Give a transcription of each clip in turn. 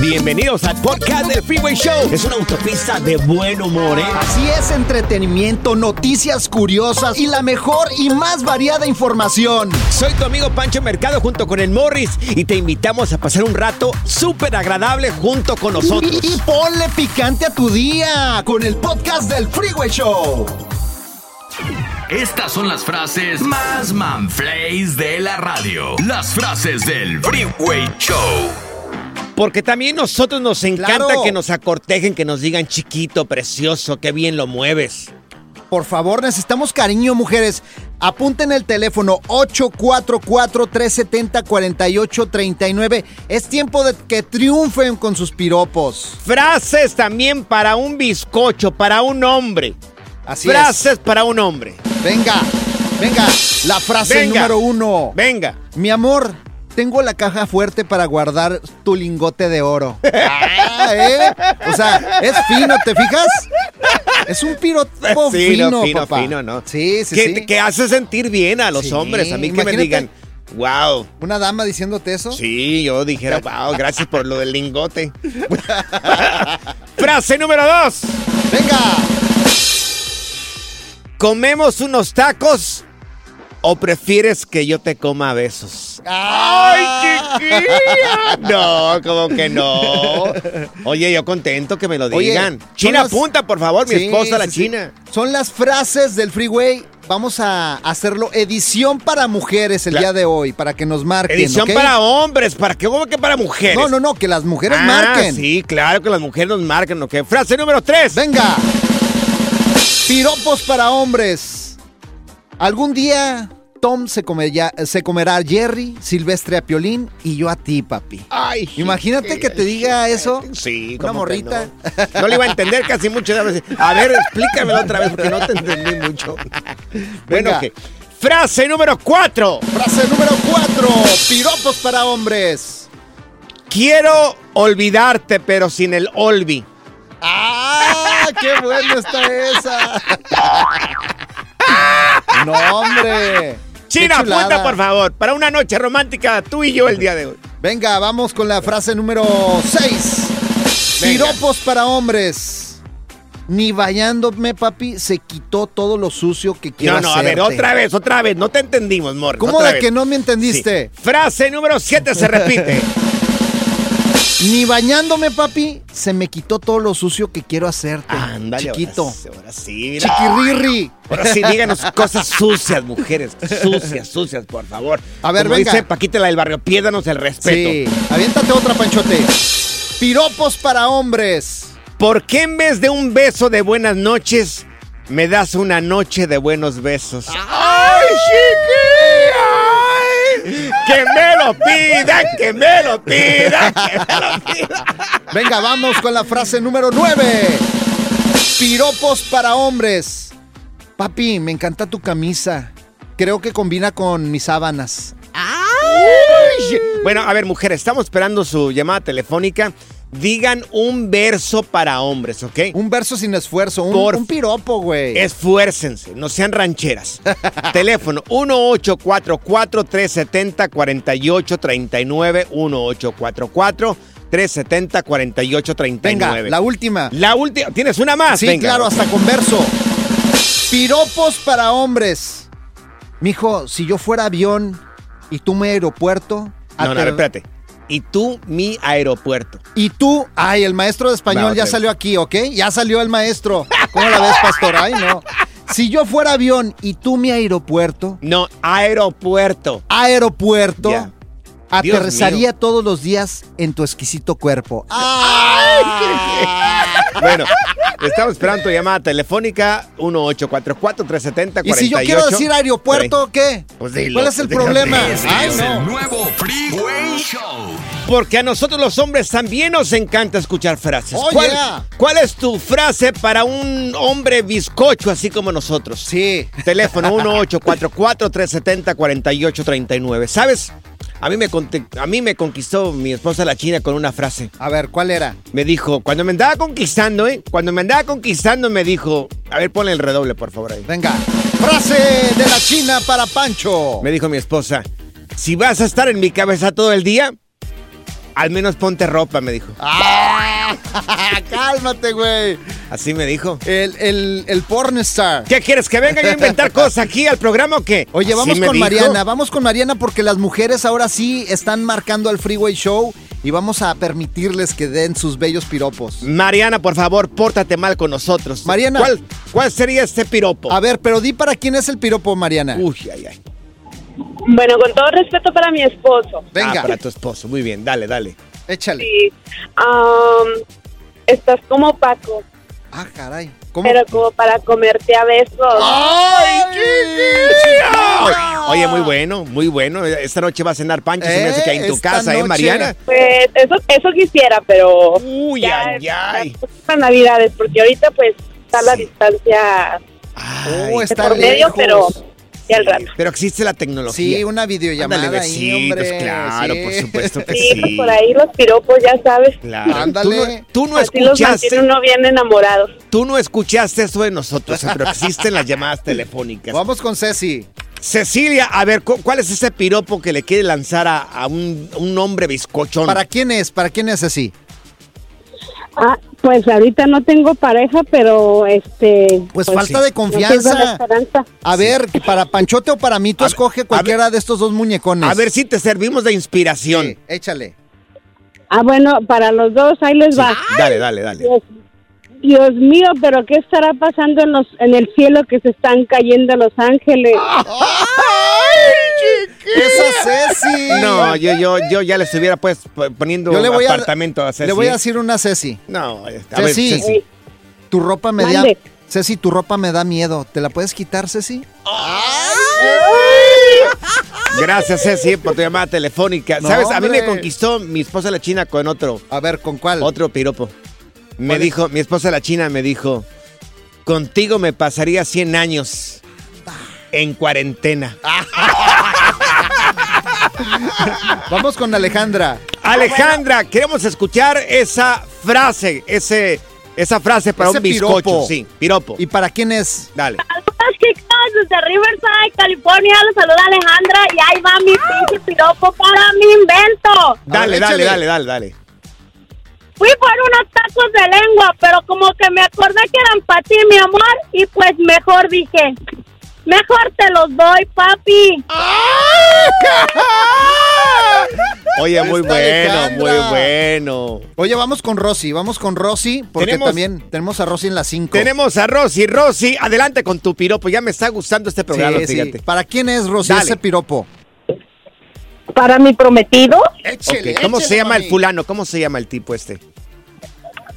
Bienvenidos al podcast del Freeway Show. Es una autopista de buen humor, ¿eh? Así es, entretenimiento, noticias curiosas y la mejor y más variada información. Soy tu amigo Pancho Mercado junto con el Morris y te invitamos a pasar un rato súper agradable junto con nosotros. Y, y ponle picante a tu día con el podcast del Freeway Show. Estas son las frases más manflays de la radio. Las frases del Freeway Show. Porque también nosotros nos encanta Claro. que nos acortejen, que nos digan chiquito, precioso, qué bien lo mueves. Por favor, necesitamos cariño, mujeres. Apunten el teléfono 844-370-4839. Es tiempo de que triunfen con sus piropos. Frases también para un bizcocho, para un hombre. Así Frases para un hombre. Venga, venga. La frase Venga. número uno. Venga. Mi amor, tengo la caja fuerte para guardar tu lingote de oro. Ah, ¿eh? O sea, es fino, ¿te fijas? Es un piropo fino, fino, papá. fino, ¿no? Sí, sí, que, sí. que hace sentir bien a los Sí, hombres. A mí que me digan, wow. ¿Una dama diciéndote eso? Sí, yo dijera, wow, gracias por lo del lingote. Frase número dos. Venga. ¿Comemos unos tacos o prefieres que yo te coma a besos? ¡Ay, chiquilla! No, como que no. Oye, yo contento que me lo Oye, digan. China, las- apunta, por favor, mi Sí, esposa, la sí, sí. China. Son las frases del freeway. Vamos a hacerlo edición para mujeres el día de hoy, para que nos marquen. Edición para hombres, ¿para qué? ¿Cómo que para mujeres? No, no, no, que las mujeres Ah, marquen. Sí, claro que las mujeres nos marcan, ¿ok? Frase número tres. Venga. Piropos para hombres. Algún día Tom se, comerá, se comerá a Jerry, Silvestre a Piolín y yo a ti, papi. Ay, Imagínate que te diga eso. Sí, Una ¿cómo que morrita. No? No le iba a entender casi mucho. A ver, explícamelo otra vez porque no te entendí mucho. Bueno, ok. Frase número cuatro. Frase número cuatro. Piropos para hombres. Quiero olvidarte, pero sin el olvi. ¡Ah! ¡Qué buena está esa! ¡No, hombre! China, apunta, por favor, para una noche romántica, tú y yo el día de hoy. Venga, vamos con la frase número 6. Venga. Piropos para hombres. Ni bañándome, papi, se quitó todo lo sucio que quiero No, no, a ver, otra vez, otra vez. No te entendimos, Morris. ¿Cómo de vez. que no me entendiste? Sí. Frase número 7 se repite. Ni bañándome, papi, se me quitó todo lo sucio que quiero hacerte. Ándale, Chiquito. Ahora, sí, ahora sí, mira. Chiquirrirri. Ahora sí, díganos cosas sucias, mujeres. Sucias, sucias, por favor. A ver, Como venga. dice Paquita la del barrio, piédanos el respeto. Sí. Aviéntate otra, Panchote. Piropos para hombres. ¿Por qué en vez de un beso de buenas noches Me das una noche de buenos besos. ¡Ay, chiqui! ¡Que me lo pidan! ¡Que me lo pidan! ¡Que me lo pidan! Venga, vamos con la frase número 9. Piropos para hombres. Papi, me encanta tu camisa. Creo que combina con mis sábanas. Bueno, a ver, mujeres, estamos esperando su llamada telefónica. Digan un verso para hombres, ¿ok? Un verso sin esfuerzo, un, Por- un piropo, güey. Esfuércense, no sean rancheras. Teléfono 1844-370-4839. 1844-370-4839. Venga, la última. La última. ¿Tienes una más? Sí, Venga. claro, hasta con verso. Piropos para hombres. Mijo, si yo fuera avión y tú mi aeropuerto. No, no, espérate. Y tú, mi aeropuerto. Y tú, ay, el maestro de español ya salió aquí, ¿ok? Ya salió el maestro. ¿Cómo la ves, pastor? Ay, no. Si yo fuera avión y tú mi aeropuerto, No, aeropuerto. aeropuerto, aterrizaría todos los días en tu exquisito cuerpo. Bueno, estamos esperando tu llamada telefónica 1844-370-48. Y si yo quiero decir aeropuerto, ¿qué? Pues dilo. ¿Cuál es el Dilo. problema? Este Ay, es no. el nuevo Freeway Show. Porque a nosotros los hombres también nos encanta escuchar frases. Oh, ¿Cuál, yeah. cuál es tu frase para un hombre bizcocho así como nosotros? Sí. Teléfono 1844-370-4839. ¿Sabes? A mí, me a mí me conquistó mi esposa la china con una frase. A ver, ¿cuál era? Me dijo, cuando me andaba conquistando, ¿eh? Cuando me andaba conquistando me dijo, a ver, ponle el redoble, por favor, ahí. Venga. Frase de la China para Pancho. Me dijo mi esposa, si vas a estar en mi cabeza todo el día, al menos ponte ropa, me dijo. ¡Ah! Cálmate, güey. Así me dijo. El, el, el pornstar. ¿Qué quieres? ¿Que venga yo a inventar cosas aquí al programa o qué? Oye, vamos con dijo. Mariana, vamos con Mariana porque las mujeres ahora sí están marcando al Freeway Show y vamos a permitirles que den sus bellos piropos. Mariana, por favor, pórtate mal con nosotros. Mariana. ¿Cuál, cuál sería este piropo? A ver, pero di para quién es el piropo, Mariana. Uy, ay, ay. Bueno, con todo respeto para mi esposo. Venga, Ah, para tu esposo. Muy bien, dale, dale. échale. Sí. Am, estás como Paco, Ah, caray. ¿Cómo? pero como para comerte a besos. ¡Ay, Ay, Oye, muy bueno, muy bueno. Esta noche va a cenar Pancho, se me hace que hay en tu casa, ¿eh. Mariana? Pues eso, eso quisiera, pero Uy, ya ay, ay. para navidades, porque ahorita pues está la distancia Ay, Oh, de está por medio, lejos. pero ya al rato. Pero existe la tecnología. Sí, una videollamada Ándale, ahí, hombre. claro, sí. por supuesto que Sí, sí. pues por ahí los piropos, ya sabes. Claro. Ándale. Tú no, tú no Así los escuchaste, mantiene uno bien enamorado. tú no escuchaste eso de nosotros, eh, pero existen las llamadas telefónicas. Vamos con Ceci. Cecilia, a ver, cu- ¿cuál es ese piropo que le quiere lanzar a, a un, un hombre bizcochón? ¿Para quién es? ¿Para quién es Ceci? Ah, pues ahorita no tengo pareja, pero este... Pues, falta de confianza. A ver, para Panchote o para mí, tú A escoge cualquiera de estos dos muñecones. A ver si te servimos de inspiración. Sí, échale. Ah, bueno, para los dos, ahí les va. Dale, dale, dale. Dios, mío, pero ¿qué estará pasando en, los, en el cielo que se están cayendo los ángeles? Esa Ceci. No, yo, yo, yo ya le estuviera pues poniendo Yo le voy a- apartamento a Ceci. Le voy a decir una Ceci. No, a ver, Ceci. Tu ropa me da. Ceci, tu ropa me da miedo. ¿Te la puedes quitar, Ceci? Gracias, Ceci, por tu llamada telefónica. No, ¿Sabes? A mí me conquistó mi esposa la china con otro, A ver, ¿con cuál? otro piropo. Me dijo, mi esposa la china me dijo, contigo me pasaría 100 años en cuarentena. Vamos con Alejandra. Alejandra, queremos escuchar esa frase, ese, esa frase para Ese un bizcocho. piropo. Sí, piropo. ¿Y para quién es? Dale. Saludos, chicos, desde Riverside, California. Los saluda Alejandra y ahí va mi pinche piropo para mi invento. Dale, ver, dale, dale, dale, dale. Fui por unos tacos de lengua, pero como que me acordé que eran para ti, mi amor, y pues mejor dije, mejor te los doy, papi. Oye, muy Está bueno, Alejandra. muy bueno. Oye, vamos con Rosy. Vamos con Rosy, porque Tenemos- también tenemos a Rosy en las 5. Tenemos a Rosy. Rosy, adelante con tu piropo. Ya me está gustando este programa, Sí, sí. fíjate. ¿Para quién es Rosy Dale. ese piropo? Para mi prometido, Ok, ¿Cómo se llama el fulano? ¿Cómo se llama el tipo este?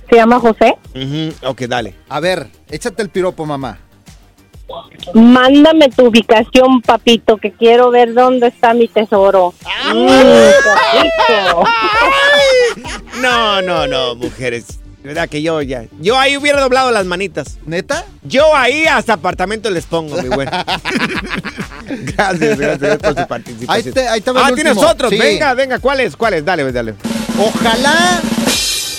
Se llama José. Ujú, Ok, dale. A ver, échate el piropo, mamá. Mándame tu ubicación, papito, que quiero ver dónde está mi tesoro. Mm, qué rico. No, no, no, mujeres. De verdad que yo ya. Yo ahí hubiera doblado las manitas. ¿Neta? Yo ahí hasta apartamento les pongo, mi güey. gracias, gracias por su Ahí participación. te, ahí te ah, el tienes último. otros. Sí. Venga, venga, ¿cuáles? ¿Cuáles? Dale, pues, dale. Ojalá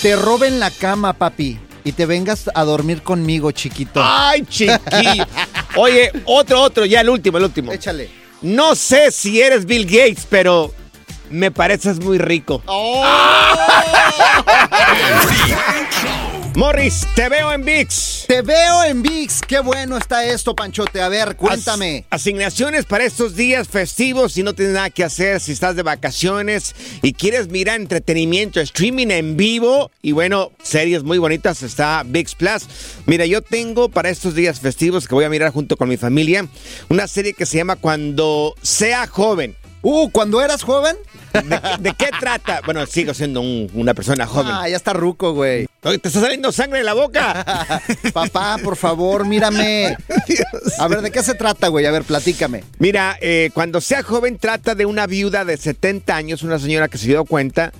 te roben la cama, papi, y te vengas a dormir conmigo, chiquito. Ay, chiquillo. Oye, otro, otro, ya el último, el último. Échale. No sé si eres Bill Gates, pero me pareces muy rico. Oh. Morris, te veo en VIX. Te veo en VIX. Qué bueno está esto, Panchote. A ver, cuéntame. As- asignaciones para estos días festivos si no tienes nada que hacer, si estás de vacaciones y quieres mirar entretenimiento, streaming en vivo y bueno, series muy bonitas, está VIX Plus. Mira, yo tengo para estos días festivos que voy a mirar junto con mi familia una serie que se llama Cuando sea joven. Uh, cuando eras joven. ¿De, de qué trata? Bueno, sigo siendo un- una persona joven. Ah, ya está ruco, güey. ¿Te está saliendo sangre de la boca? Papá, por favor, mírame. A ver, ¿de qué se trata, güey? A ver, platícame. Mira, eh, cuando sea joven trata de una viuda de 70 años, una señora que se dio cuenta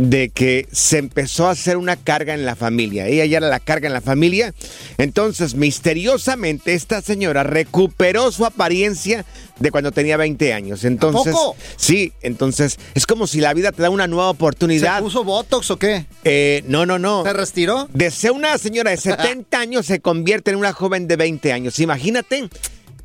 de que se empezó a hacer una carga en la familia. Ella ya era la carga en la familia. Entonces, misteriosamente, esta señora recuperó su apariencia de cuando tenía 20 años. Entonces, poco? sí, entonces es como si la vida te da una nueva ¿Se oportunidad. puso Botox o qué? Eh, no, no, no. ¿Se retiró? De ser una señora de 70 años se convierte en una joven de 20 años. Imagínate,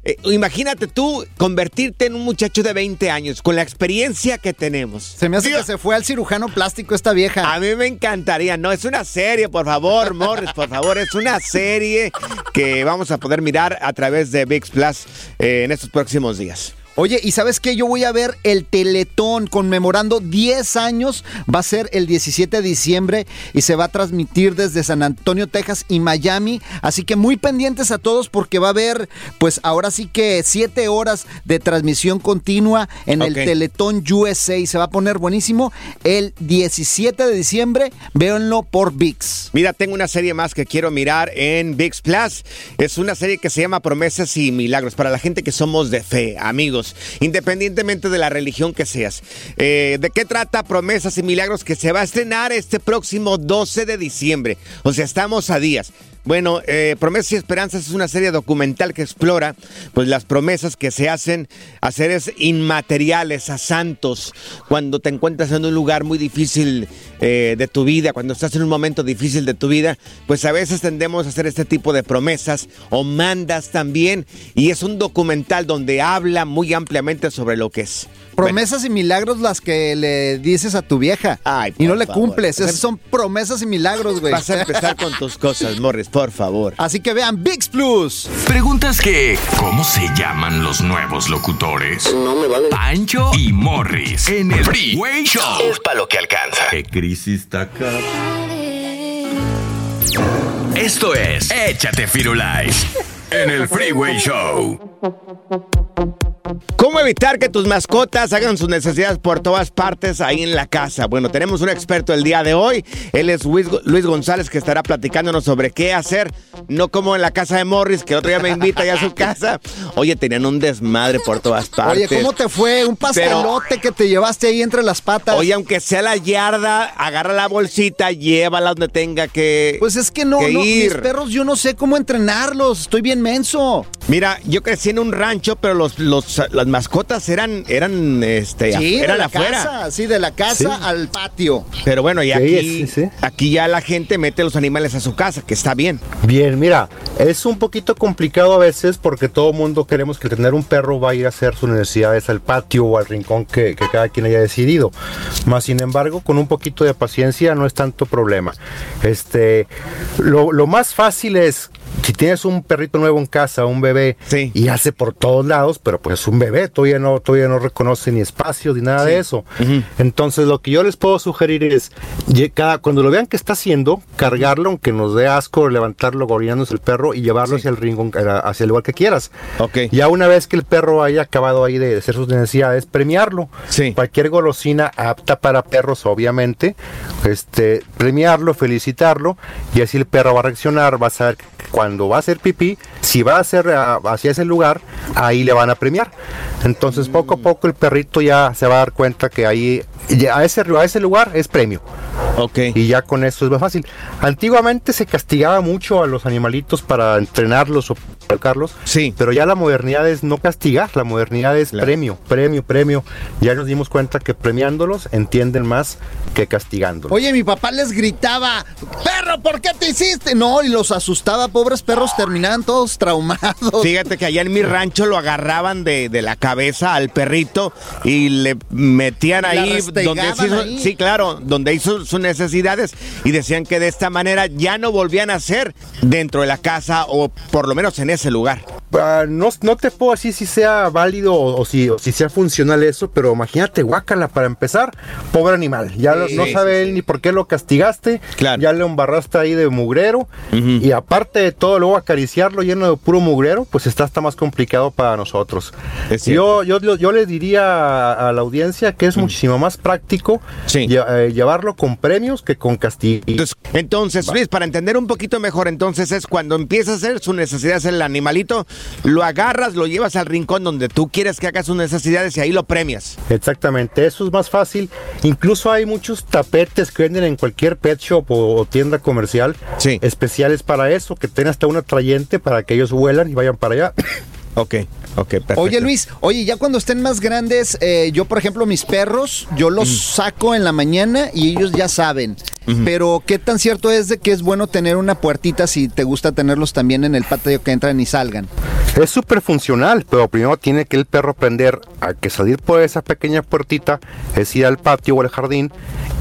eh, imagínate tú convertirte en un muchacho de 20 años con la experiencia que tenemos. Se me hace que se fue al cirujano plástico esta vieja. A mí me encantaría, no, es una serie, por favor, Morris, por favor, es una serie que vamos a poder mirar a través de VIX Plus eh, en estos próximos días. Oye, ¿y sabes qué? Yo voy a ver el Teletón conmemorando 10 años. Va a ser el 17 de diciembre y se va a transmitir desde San Antonio, Texas y Miami. Así que muy pendientes a todos porque va a haber, pues ahora sí que 7 horas de transmisión continua en el. Teletón USA. Y se va a poner buenísimo el 17 de diciembre. Véanlo por VIX. Mira, tengo una serie más que quiero mirar en VIX Plus. Es una serie que se llama Promesas y Milagros para la gente que somos de fe, amigos, independientemente de la religión que seas. Eh, ¿De qué trata Promesas y Milagros que se va a estrenar este próximo 12 de diciembre? O sea, estamos a días. Bueno, eh, Promesas y Esperanzas es una serie documental que explora pues las promesas que se hacen a seres inmateriales, a santos, cuando te encuentras en un lugar muy difícil eh, de tu vida, cuando estás en un momento difícil de tu vida, pues a veces tendemos a hacer este tipo de promesas o mandas también, y es un documental donde habla muy ampliamente sobre lo que es. Promesas y milagros las que le dices a tu vieja. Ay, y no le favor. cumples. Esas son promesas y milagros, güey. Vas a empezar con tus cosas, Morris, por favor. Así que vean VIX Plus. Preguntas que, ¿cómo se llaman los nuevos locutores? No me vale. Pancho y Morris en el Freeway Show. Es para lo que alcanza. ¿Qué crisis está acá? Esto es Échate Firulais en el Freeway Show. ¿Cómo evitar que tus mascotas hagan sus necesidades por todas partes ahí en la casa? Bueno, tenemos un experto el día de hoy. Él es Luis, Luis González que estará platicándonos sobre qué hacer. No como en la casa de Morris, que otro día me invita ya a su casa. Oye, tenían un desmadre por todas partes. Oye, ¿cómo te fue? Un pastelote que te llevaste ahí entre las patas. Oye, aunque sea la yarda, agarra la bolsita, llévala donde tenga que. Pues es que no, que no, mis ir. perros yo no sé cómo entrenarlos. Estoy bien menso. Mira, yo crecí en un rancho, pero los, los, las mascotas eran, eran, este, Sí, eran de la afuera. casa. Sí, de la casa Sí. al patio. Pero bueno, y aquí, sí, sí. aquí ya la gente mete los animales a su casa, que está bien. Bien, mira, es un poquito complicado a veces porque todo mundo queremos que tener un perro va a ir a hacer sus necesidades al patio o al rincón que, que cada quien haya decidido. Más sin embargo, con un poquito de paciencia no es tanto problema. Este, lo, lo más fácil es si tienes un perrito nuevo en casa, un bebé, Sí. y hace por todos lados, pero pues es un bebé, todavía no, todavía no reconoce ni espacio ni nada de eso. Entonces lo que yo les puedo sugerir es, cada- cuando lo vean que está haciendo, cargarlo, aunque nos dé asco, levantarlo, gorinándose el perro y llevarlo hacia el rincón, a- hacia el lugar que quieras. Ok. Ya una vez que el perro haya acabado ahí de hacer sus necesidades, premiarlo. Sí. Cualquier golosina apta para perros, obviamente, este, premiarlo, felicitarlo, y así el perro va a reaccionar, va a saber que cuando va a hacer pipí, si va a hacer ah, hacia ese lugar, ahí le van a premiar. Entonces poco a poco el perrito ya se va a dar cuenta que ahí a ese, a ese lugar es premio. Ok. Y ya con eso es más fácil. Antiguamente se castigaba mucho a los animalitos para entrenarlos o Carlos. Sí. Pero ya la modernidad es no castigar, la modernidad es premio, premio, premio. Ya nos dimos cuenta que premiándolos entienden más que castigándolos. Oye, mi papá les gritaba, perro, ¿por qué te hiciste? No, y los asustaba, pobres perros, terminaban todos traumados. Fíjate que allá en mi rancho lo agarraban de, la cabeza al perrito y le metían ahí donde hizo, sí, claro, donde hizo sus necesidades y decían que de esta manera ya no volvían a ser dentro de la casa o por lo menos en ese lugar. Ah, no, no te puedo decir si sea válido o, si, si sea funcional eso, pero imagínate, guácala para empezar, pobre animal. Ya no sabe él ni por qué lo castigaste, ya le embarraste ahí de mugrero y aparte de todo, luego acariciarlo lleno de puro mugrero, pues está hasta más complicado para nosotros. Yo, yo, yo, le diría a, la audiencia que es muchísimo más práctico eh, llevarlo con premios que con castigos. Entonces, entonces Luis, para entender un poquito mejor, entonces es cuando empieza a hacer su necesidad, el animalito, lo agarras, lo llevas al rincón donde tú quieres que haga sus necesidades y ahí lo premias. Exactamente, eso es más fácil. Incluso hay muchos tapetes que venden en cualquier pet shop o, tienda comercial especiales para eso, que tienen hasta un atrayente para que ellos vuelan y vayan para allá. Ok, ok, perfecto. Oye Luis, oye, ya cuando estén más grandes, eh, yo por ejemplo mis perros, yo los saco en la mañana y ellos ya saben. Pero ¿qué tan cierto es de que es bueno tener una puertita si te gusta tenerlos también en el patio que entran y salgan? Es súper funcional, pero primero tiene que el perro aprender a que salir por esa pequeña puertita es ir al patio o al jardín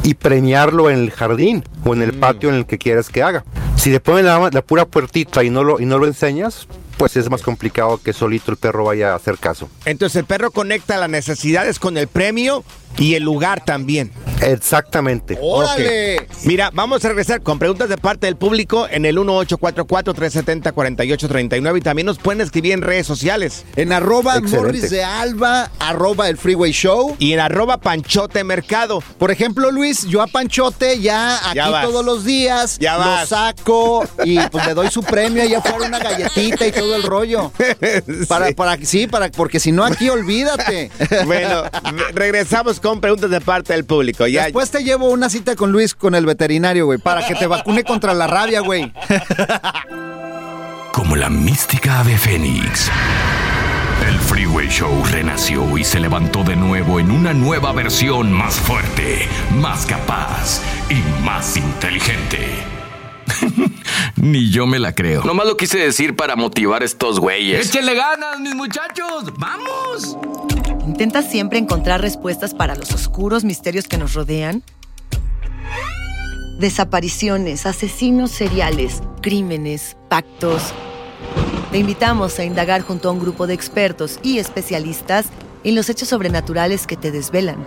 y premiarlo en el jardín o en el mm. patio en el que quieras que haga. Si le ponen la, la, pura puertita y no lo, y no lo enseñas, pues es más complicado que solito el perro vaya a hacer caso. Entonces el perro conecta las necesidades con el premio y el lugar también. Exactamente. ¡Órale! Mira, vamos a regresar con preguntas de parte del público en el 1844-370-4839 y también nos pueden escribir en redes sociales. En arroba Morris de Alba, arroba el Freeway Show. Y en arroba Panchote Mercado. Por ejemplo, Luis, yo a Panchote ya aquí todos los días ya lo saco y pues le doy su premio y afuera una galletita y todo el rollo. Para, para, sí, para, porque si no aquí olvídate. bueno, regresamos con preguntas de parte del público. Ya. Después te llevo una cita con Luis, con el veterinario, güey, para que te vacune contra la rabia, güey. Como la mística ave fénix. El Freeway Show renació y se levantó de nuevo en una nueva versión más fuerte, más capaz y más inteligente. Ni yo me la creo. Nomás lo quise decir para motivar a estos güeyes. ¡Échenle ganas, mis muchachos! ¡Vamos! ¿Intentas siempre encontrar respuestas para los oscuros misterios que nos rodean? Desapariciones, asesinos seriales, crímenes, pactos. Te invitamos a indagar junto a un grupo de expertos y especialistas en los hechos sobrenaturales que te desvelan.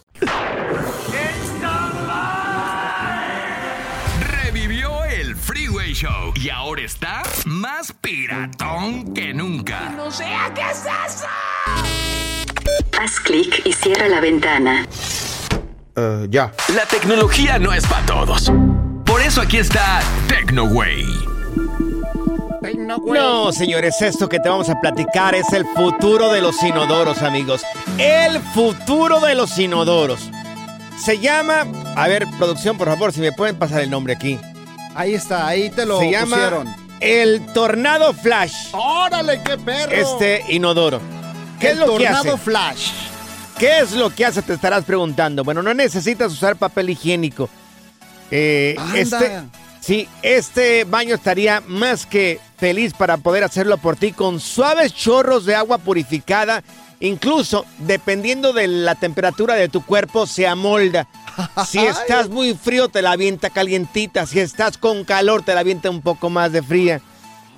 Ahora está más piratón que nunca. No sé qué es eso. Haz clic y cierra la ventana. Eh, ya. La tecnología no es para todos. Por eso aquí está TecnoWay. No, señores, esto que te vamos a platicar es el futuro de los inodoros, amigos. El futuro de los inodoros. Se llama, a ver, producción, por favor, si me pueden pasar el nombre aquí. Ahí está, ahí te lo Se llama pusieron. el Tornado Flash. ¡Órale, qué perro! Este inodoro. ¿Qué El es lo que Tornado hace? Flash. ¿Qué es lo que hace? Te estarás preguntando. Bueno, no necesitas usar papel higiénico. Eh, este, sí, este baño estaría más que feliz para poder hacerlo por ti con suaves chorros de agua purificada. Incluso, dependiendo de la temperatura de tu cuerpo, se amolda. Si estás muy frío, te la avienta calientita. Si estás con calor, te la avienta un poco más de fría.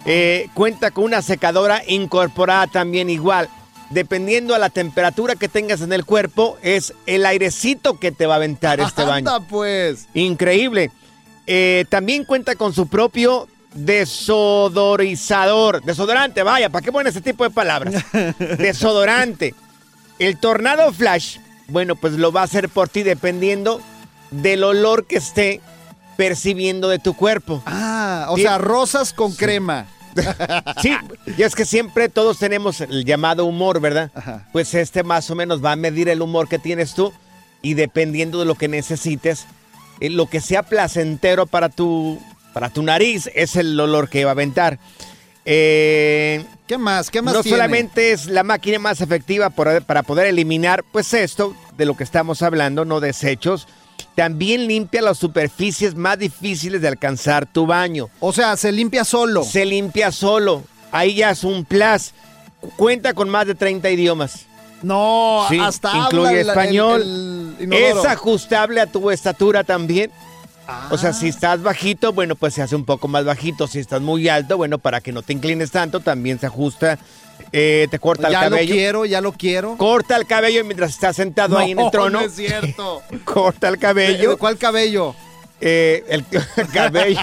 Eh, cuenta con una secadora incorporada también igual. Dependiendo a la temperatura que tengas en el cuerpo, es el airecito que te va a aventar este baño. Pues. Increíble. Eh, también cuenta con su propio desodorizador. Desodorante, vaya, ¿para qué ponen ese tipo de palabras? Desodorante. El tornado flash, bueno, pues lo va a hacer por ti dependiendo del olor que esté percibiendo de tu cuerpo. Ah, o Sí. sea, rosas con crema. Sí, y es que siempre todos tenemos el llamado humor, ¿verdad? Ajá. Pues este más o menos va a medir el humor que tienes tú y dependiendo de lo que necesites, eh, lo que sea placentero para tu, para tu nariz es el olor que va a aventar. Eh, ¿Qué más? ¿Qué más no tiene? solamente es la máquina más efectiva por- para poder eliminar, pues esto de lo que estamos hablando, no desechos, también limpia las superficies más difíciles de alcanzar tu baño. O sea, se limpia solo. Se limpia solo. Ahí ya es un plus. Cuenta con más de 30 idiomas. No, Sí, hasta habla incluye el- español. el- el inodoro. es ajustable a tu estatura también. O sea, Ah. si estás bajito, bueno, pues se hace un poco más bajito. Si estás muy alto, bueno, para que no te inclines tanto, también se ajusta. Eh, te corta ya el lo cabello. quiero, ya lo quiero. Corta el cabello mientras estás sentado ahí en el No, trono. no es cierto. corta el ¿De- cabello. de ¿Cuál cabello? Eh, el cabello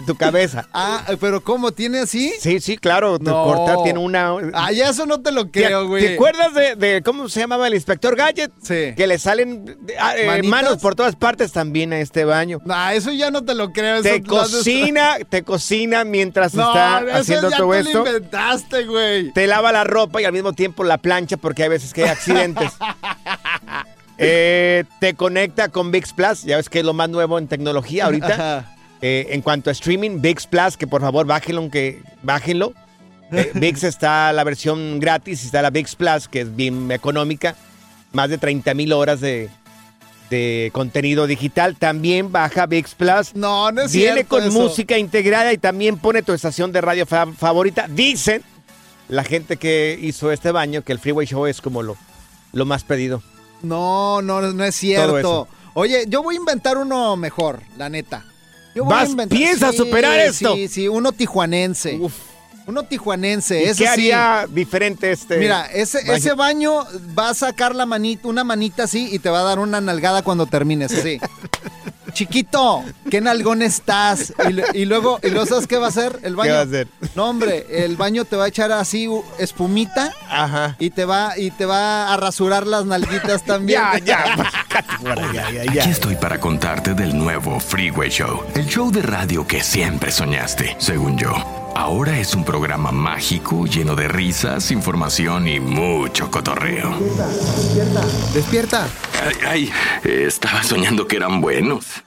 de tu cabeza. Ah, pero ¿cómo? ¿Tiene así? Sí, sí, claro. No. corta, tiene una. Ah, ya eso no te lo ¿Te, creo, güey. ¿Te acuerdas de, de cómo se llamaba el inspector Gadget? Sí. Que le salen ah, eh, manos por todas partes también a este baño. Ah, eso ya no te lo creo. Te haces- cocina, te cocina mientras No, está eso haciendo ya todo te esto. lo inventaste, güey. Te lava la ropa y al mismo tiempo la plancha porque hay veces que hay accidentes. Eh, te conecta con VIX Plus, ya ves que es lo más nuevo en tecnología ahorita. Ajá. Eh, en cuanto a streaming, VIX Plus, que por favor bájenlo, que bájenlo. Eh, VIX está la versión gratis y está la VIX Plus, que es bien económica. Más de 30 mil horas de, de contenido digital. También baja VIX Plus. No, no es Viene cierto con eso. música integrada y también pone tu estación de radio fa- favorita. Dicen la gente que hizo este baño que el Freeway Show es como lo, lo más pedido. No, no, no es cierto. Oye, yo voy a inventar uno mejor, la neta. Yo voy a Vas, inventar- piensa Sí, superar esto. Sí, sí, uno tijuanense. Uno tijuanense, ¿Y ese ¿Qué sí. haría diferente este? Mira, ese baño? ese baño va a sacar la manita, una manita así y te va a dar una nalgada cuando termines, así. Chiquito, ¿qué nalgón estás? Y, lu- y luego, ¿y luego sabes qué va a hacer el baño? va a hacer? No, hombre, el baño te va a echar así espumita Ajá. y te va y te va a rasurar las nalguitas también. Ya, ya, ya, ya, ya. Aquí estoy para contarte del nuevo Freeway Show, el show de radio que siempre soñaste, según yo. Ahora es un programa mágico lleno de risas, información y mucho cotorreo. Despierta. Ay, ay, estaba soñando que eran buenos.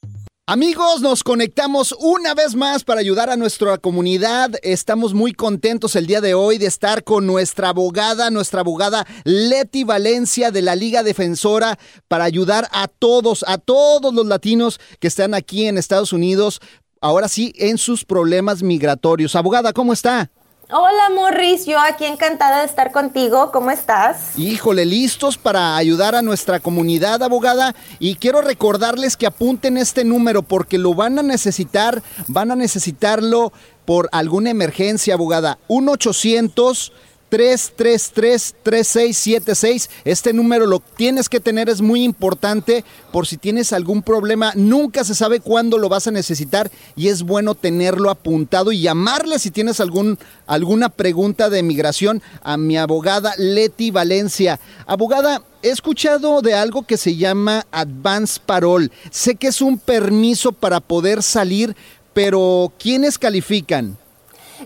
Amigos, nos conectamos una vez más para ayudar a nuestra comunidad. Estamos muy contentos el día de hoy de estar con nuestra abogada, nuestra abogada Leti Valencia de la Liga Defensora para ayudar a todos, a todos los latinos que están aquí en Estados Unidos, ahora sí, en sus problemas migratorios. Abogada, ¿cómo está? Hola Morris, yo aquí encantada de estar contigo. ¿Cómo estás? Híjole, listos para ayudar a nuestra comunidad, abogada. Y quiero recordarles que apunten este número porque lo van a necesitar, van a necesitarlo por alguna emergencia, abogada. 1 800 333-3676. Este número lo tienes que tener, es muy importante por si tienes algún problema. Nunca se sabe cuándo lo vas a necesitar y es bueno tenerlo apuntado y llamarle si tienes algún, alguna pregunta de migración a mi abogada Leti Valencia. Abogada, he escuchado de algo que se llama Advance Parole. Sé que es un permiso para poder salir, pero ¿quiénes califican?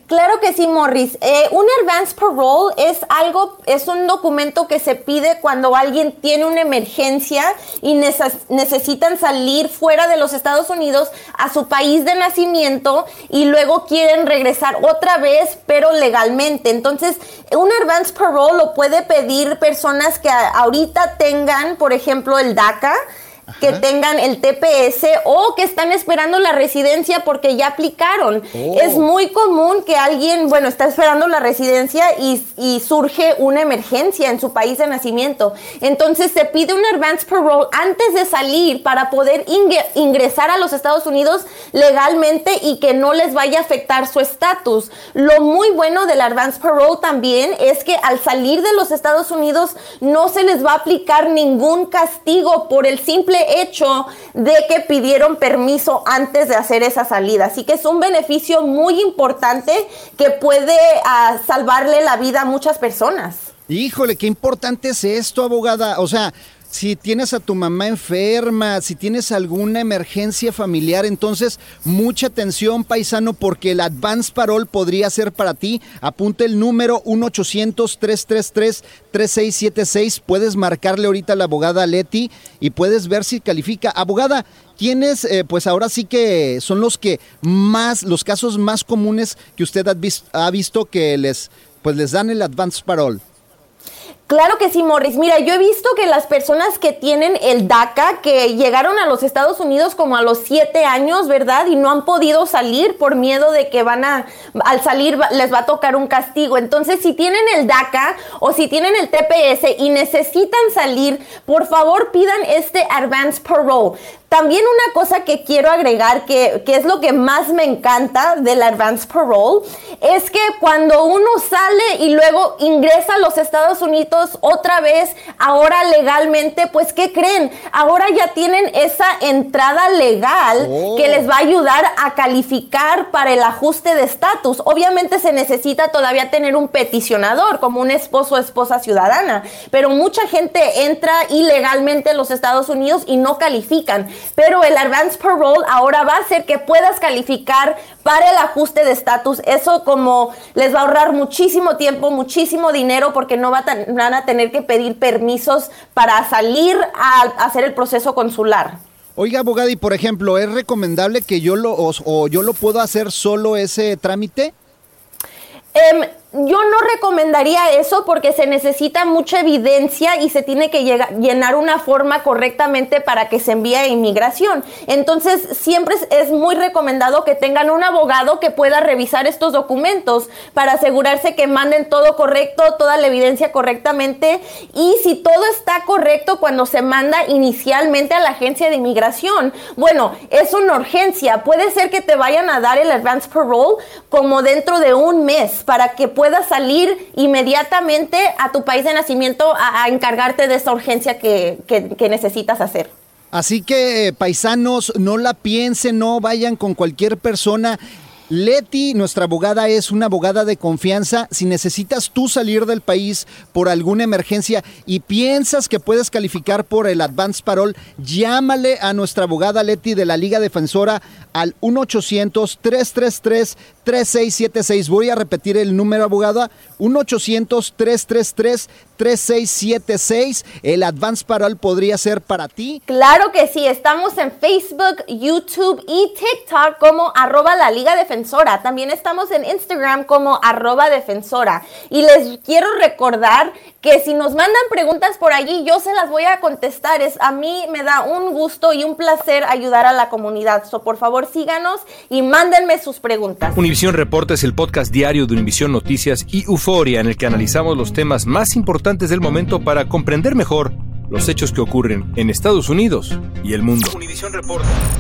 Claro que sí, Morris. Eh, un advance parole es algo, es un documento que se pide cuando alguien tiene una emergencia y necesitan salir fuera de los Estados Unidos a su país de nacimiento y luego quieren regresar otra vez, pero legalmente. Entonces, un advance parole lo puede pedir personas que ahorita tengan, por ejemplo, el DACA que tengan el TPS o que están esperando la residencia porque ya aplicaron. Oh. Es muy común que alguien, bueno, está esperando la residencia y, y, surge una emergencia en su país de nacimiento. Entonces se pide un advance parole antes de salir para poder ingresar a los Estados Unidos legalmente y que no les vaya a afectar su estatus. Lo muy bueno del advance parole también es que al salir de los Estados Unidos no se les va a aplicar ningún castigo por el simple hecho de que pidieron permiso antes de hacer esa salida. Así que es un beneficio muy importante que puede ah, salvarle la vida a muchas personas. Híjole, qué importante es esto, abogada. O sea, si tienes a tu mamá enferma, si tienes alguna emergencia familiar, entonces mucha atención paisano porque el Advance Parole podría ser para ti. Apunta el número 1-800-333-3676. Puedes marcarle ahorita a la abogada Leti y puedes ver si califica. Abogada, ¿quiénes eh, pues ahora sí que son los que más, los casos más comunes que usted ha visto, ha visto que les, pues les dan el Advance Parole? Claro que sí, Morris. Mira, yo he visto que las personas que tienen el DACA, que llegaron a los Estados Unidos como a los siete años, ¿verdad? Y no han podido salir por miedo de que van a, al salir les va a tocar un castigo. Entonces, si tienen el DACA o si tienen el TPS y necesitan salir, por favor pidan este Advance Parole. También una cosa que quiero agregar, que, que, es lo que más me encanta del Advance Parole, es que cuando uno sale y luego ingresa a los Estados Unidos otra vez, ahora legalmente, pues ¿qué creen? Ahora ya tienen esa entrada legal que les va a ayudar a calificar para el ajuste de estatus. Obviamente se necesita todavía tener un peticionador, como un esposo o esposa ciudadana, pero mucha gente entra ilegalmente a los Estados Unidos y no califican pero el Advance Parole ahora va a hacer que puedas calificar para el ajuste de estatus. Eso como les va a ahorrar muchísimo tiempo, muchísimo dinero porque no van a tener que pedir permisos para salir a hacer el proceso consular. Oiga, abogada, y por ejemplo, ¿es recomendable que yo lo, o, yo lo puedo hacer solo ese trámite? Em, yo no recomendaría eso porque se necesita mucha evidencia y se tiene que llenar una forma correctamente para que se envíe a inmigración. Entonces, siempre es muy recomendado que tengan un abogado que pueda revisar estos documentos para asegurarse que manden todo correcto, toda la evidencia correctamente y si todo está correcto cuando se manda inicialmente a la agencia de inmigración. Bueno, es una urgencia. Puede ser que te vayan a dar el advance parole como dentro de un mes para que puedas puedas salir inmediatamente a tu país de nacimiento a, encargarte de esa urgencia que, que necesitas hacer. Así que, paisanos, no la piensen, no vayan con cualquier persona. Leti, nuestra abogada, es una abogada de confianza. Si necesitas tú salir del país por alguna emergencia y piensas que puedes calificar por el Advance Parole, llámale a nuestra abogada Leti de la Liga Defensora al 1-800-333-3676. Voy a repetir el número, abogada. 1-800-333-3676. 3676. El Advance Parol podría ser para ti. Claro que sí, estamos en Facebook, YouTube y TikTok como arroba la Liga Defensora. También estamos en Instagram como arroba defensora. Y les quiero recordar que si nos mandan preguntas por allí, yo se las voy a contestar. Es, a mí me da un gusto y un placer ayudar a la comunidad. So, por favor, síganos y mándenme sus preguntas. Univisión Reporta es el podcast diario de Univisión Noticias y Euforia en el que analizamos los temas más importantes del momento para comprender mejor los hechos que ocurren en Estados Unidos y el mundo.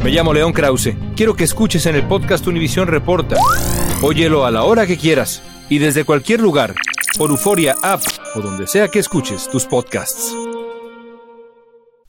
Me llamo León Krause. Quiero que escuches en el podcast Univisión Reporta. Óyelo a la hora que quieras y desde cualquier lugar por Euforia App o donde sea que escuches tus podcasts.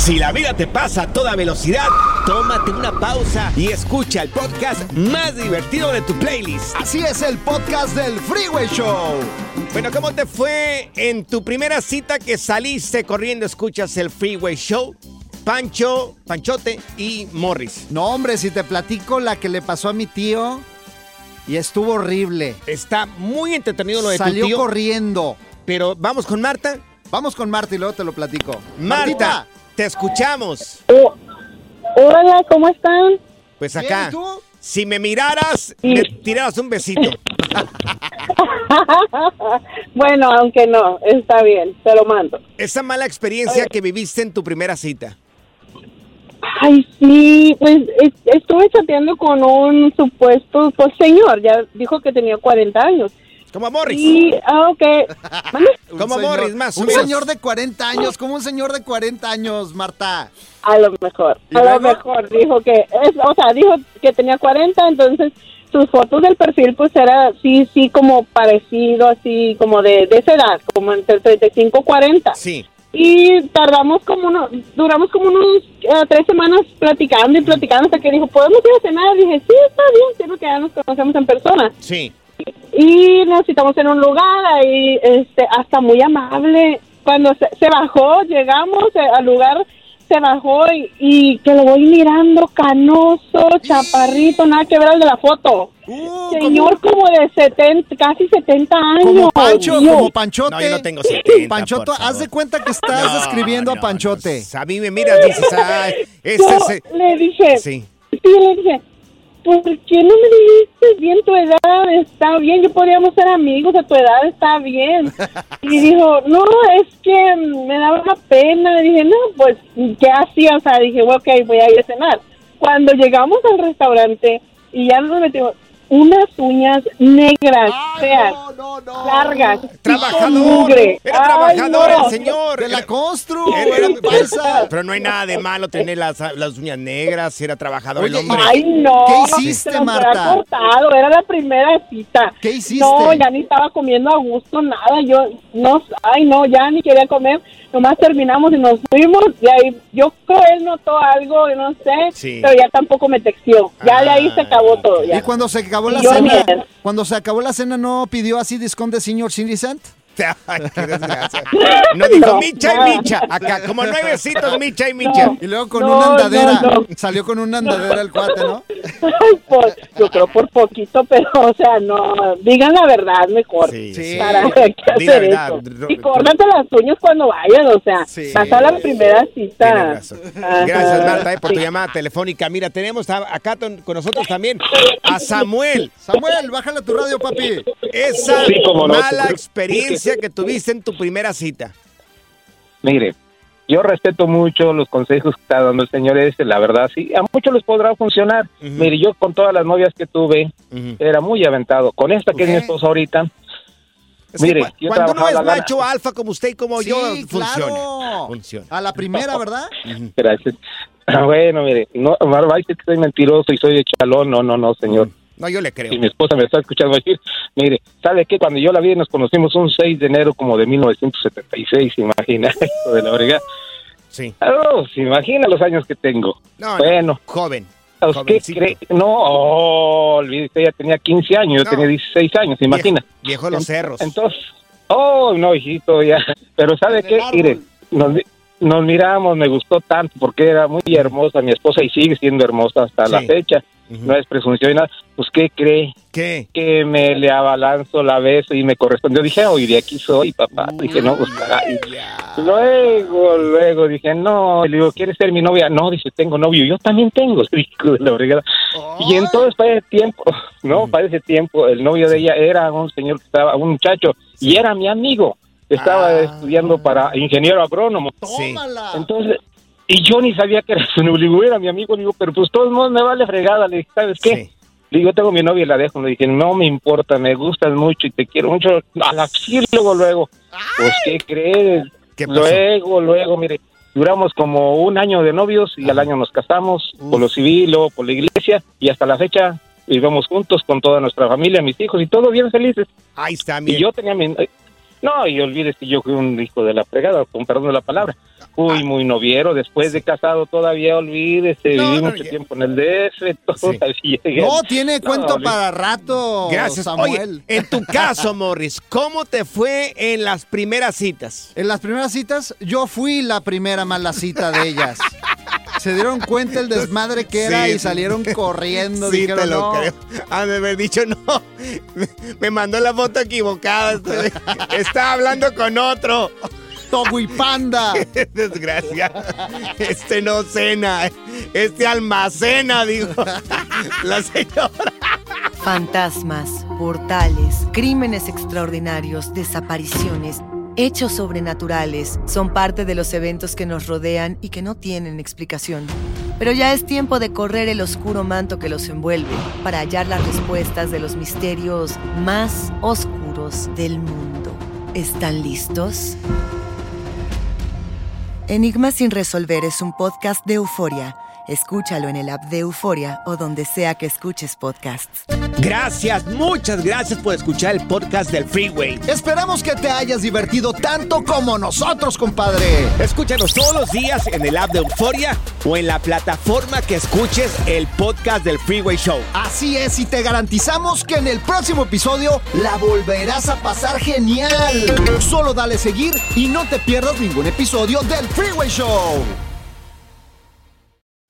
Si la vida te pasa a toda velocidad, tómate una pausa y escucha el podcast más divertido de tu playlist. Así es el podcast del Freeway Show. Bueno, ¿cómo te fue en tu primera cita que saliste corriendo? Escuchas el Freeway Show. Pancho, Panchote y Morris. No, hombre, si te platico la que le pasó a mi tío y estuvo horrible. Está muy entretenido lo de Salió tu tío. corriendo. Pero vamos con Marta. Vamos con Marta y luego te lo platico. Marta, Martita. Te escuchamos. Hola, ¿cómo están? Pues acá, ¿y tú? si me miraras, me tiraras un besito. bueno, aunque no, está bien, te lo mando. Esa mala experiencia que viviste en tu primera cita. Ay, sí, pues es- estuve chateando con un supuesto pues, señor, ya dijo que tenía 40 años. Como a Morris. Y, ah, ok. Como señor- Morris, más Un menos. señor de 40 años, como un señor de 40 años, Marta. A lo mejor, ¿Y a lo mejor dijo que, es, o sea, dijo que tenía 40, entonces sus fotos del perfil pues era sí, sí como parecido, así como de, de esa edad, como entre 35 y 40. Sí. Y tardamos como uno, duramos como unos eh, tres semanas platicando y platicando hasta que dijo, ¿podemos ir a cenar? Y dije, sí, está bien, sí, porque ya nos conocemos en persona. Sí. Y nos citamos en un lugar ahí, este, hasta muy amable. Cuando se, se bajó, llegamos eh, al lugar, se bajó y, y que lo voy mirando canoso, chaparrito, nada que ver al de la foto. Uh, Señor como de 70, casi 70 años. Como Pancho, Dios. como Panchote. No, yo no tengo 70, Panchoto, por favor. haz de cuenta que estás No, describiendo no, a Panchote. no. A mí me miras, dices, ah, ese Yo es... le dije, Sí. sí, le dije, ¿por qué no me dijiste bien tu edad? Está bien, yo podríamos ser amigos, a tu edad está bien. Y dijo, no, es que me daba una pena. dije, no, pues, ¿qué hacía? O sea, dije, bueno, ok, voy a ir a cenar. Cuando llegamos al restaurante y ya nos metimos, unas uñas negras, feas, largas, Trabajador. mugre. Era Ay, trabajador no. el señor. De la Constru, era- era era- paisa. Pero no hay nada de malo tener las, las uñas negras, era trabajador el hombre. Ay, no. ¿Qué hiciste, se Marta? había cortado, era la primera cita. ¿Qué hiciste? No, ya ni estaba comiendo a gusto, nada. Yo, no, ay, no, ya ni quería comer. Nomás terminamos y nos fuimos. Y ahí, yo creo él notó algo, no sé. Sí. Pero ya tampoco me texteó. Ya de ahí se acabó todo. Ya. Y cuando se acabó la Y yo cena, bien. cuando se acabó la cena, ¿no pidió así discount de senior citizen? Ay, qué desgracia. No dijo No, micha no. y micha. Acá, como nueve besitos, micha y micha. Y luego con No, una andadera. no, no. Salió con una andadera el cuate, ¿no? Ay, pues, yo creo por poquito, pero, o sea, no, digan la verdad mejor. Sí, ¿Para sí. qué Di la hacer verdad, eso? Y córtate las uñas cuando vayan, o sea, vas a la primera cita. Gracias, Marta, eh, por tu sí. llamada telefónica. Mira, tenemos a- acá ton- con nosotros también a Samuel. Samuel, bájale tu radio, papi. Esa Sí, mala experiencia que tuviste en tu primera cita. Mire, yo respeto mucho los consejos que está dando el señor este, la verdad, sí, a muchos les podrá funcionar. Mire, yo con todas las novias que tuve, era muy aventado. Con esta que es mi esposa ahorita, Es que mire, cu- yo cuando uno es gana- macho alfa como usted y como yo, funciona. claro. Funciona. A la primera, ¿verdad? Gracias. Bueno, mire, no, va a decir que soy mentiroso y soy de chalón. No, no, no, señor. No, yo le creo. Si mi esposa me está escuchando decir, mire, ¿sabe qué? Cuando yo la vi nos conocimos un 6 de enero como de 1976, ¿se imagina? Hijo de la verga. Sí. Oh, se imagina los años que tengo. No, no, bueno. joven. ¿Usted cree? No, oh, olvídese, ella tenía 15 años, yo No. tenía 16 años, ¿se imagina? Viejo de los cerros. Entonces, oh, no, hijito, ya. Pero ¿sabe qué? Mire, nos, nos miramos, me gustó tanto porque era muy hermosa mi esposa y sigue siendo hermosa hasta la Sí. No es presunción ni nada. Pues, ¿qué cree? ¿Qué? Que me le abalanzo la beso y me correspondió. Dije, hoy de aquí soy, papá. Dije, no, pues, caray. Luego, luego dije, no, le digo, ¿quieres ser mi novia? No, dice, tengo novio. Yo también tengo, la fregada. Y entonces, para ese tiempo, no, para ese tiempo, el novio de ella era un señor que estaba, un muchacho, y era mi amigo. Estaba estudiando para ingeniero agrónomo. Entonces, y yo ni sabía que era su novio, era mi amigo, le digo, pero pues todos modos me vale fregada, le dije, ¿sabes qué? Le digo, tengo mi novia y la dejo, le dije, no me importa, me gustas mucho y te quiero mucho. A la sí, luego, luego, pues, ¿qué crees? luego, luego, mire, duramos como un año de novios y al año nos casamos por lo civil, luego por la iglesia y hasta la fecha vivimos juntos con toda nuestra familia, mis hijos y todos bien felices. Ahí está, Y mire. yo tenía mi... No, y olvides que yo fui un hijo de la fregada, con perdón de la palabra. Fui muy noviero, después de casado todavía, olvídese, No, viví no, mucho ya- tiempo en el DF, todo así llegué. No, tiene cuento para rato, Gracias. Samuel. Oye, en tu caso, Morris, ¿cómo te fue en las primeras citas? En las primeras citas, yo fui la primera mala cita de ellas. Se dieron cuenta el desmadre que era Sí. y salieron corriendo. Sí, dijeron, te lo no. creo. Han de haber dicho, no, me mandó la foto equivocada. Estaba hablando con otro. Togo y panda. Qué desgracia. Este no cena, este almacena, dijo la señora. Fantasmas, portales, crímenes extraordinarios, desapariciones, hechos sobrenaturales son parte de los eventos que nos rodean y que no tienen explicación. Pero ya es tiempo de correr el oscuro manto que los envuelve para hallar las respuestas de los misterios más oscuros del mundo. ¿Están listos? Enigma sin resolver es un podcast de euforia. Escúchalo en el app de Euforia o donde sea que escuches podcasts. Gracias, muchas gracias por escuchar el podcast del Freeway. Esperamos que te hayas divertido tanto como nosotros, compadre. Escúchanos todos los días en el app de Euforia o en la plataforma que escuches el podcast del Freeway Show. Así es, y te garantizamos que en el próximo episodio la volverás a pasar genial. Solo dale seguir y no te pierdas ningún episodio del Freeway Show.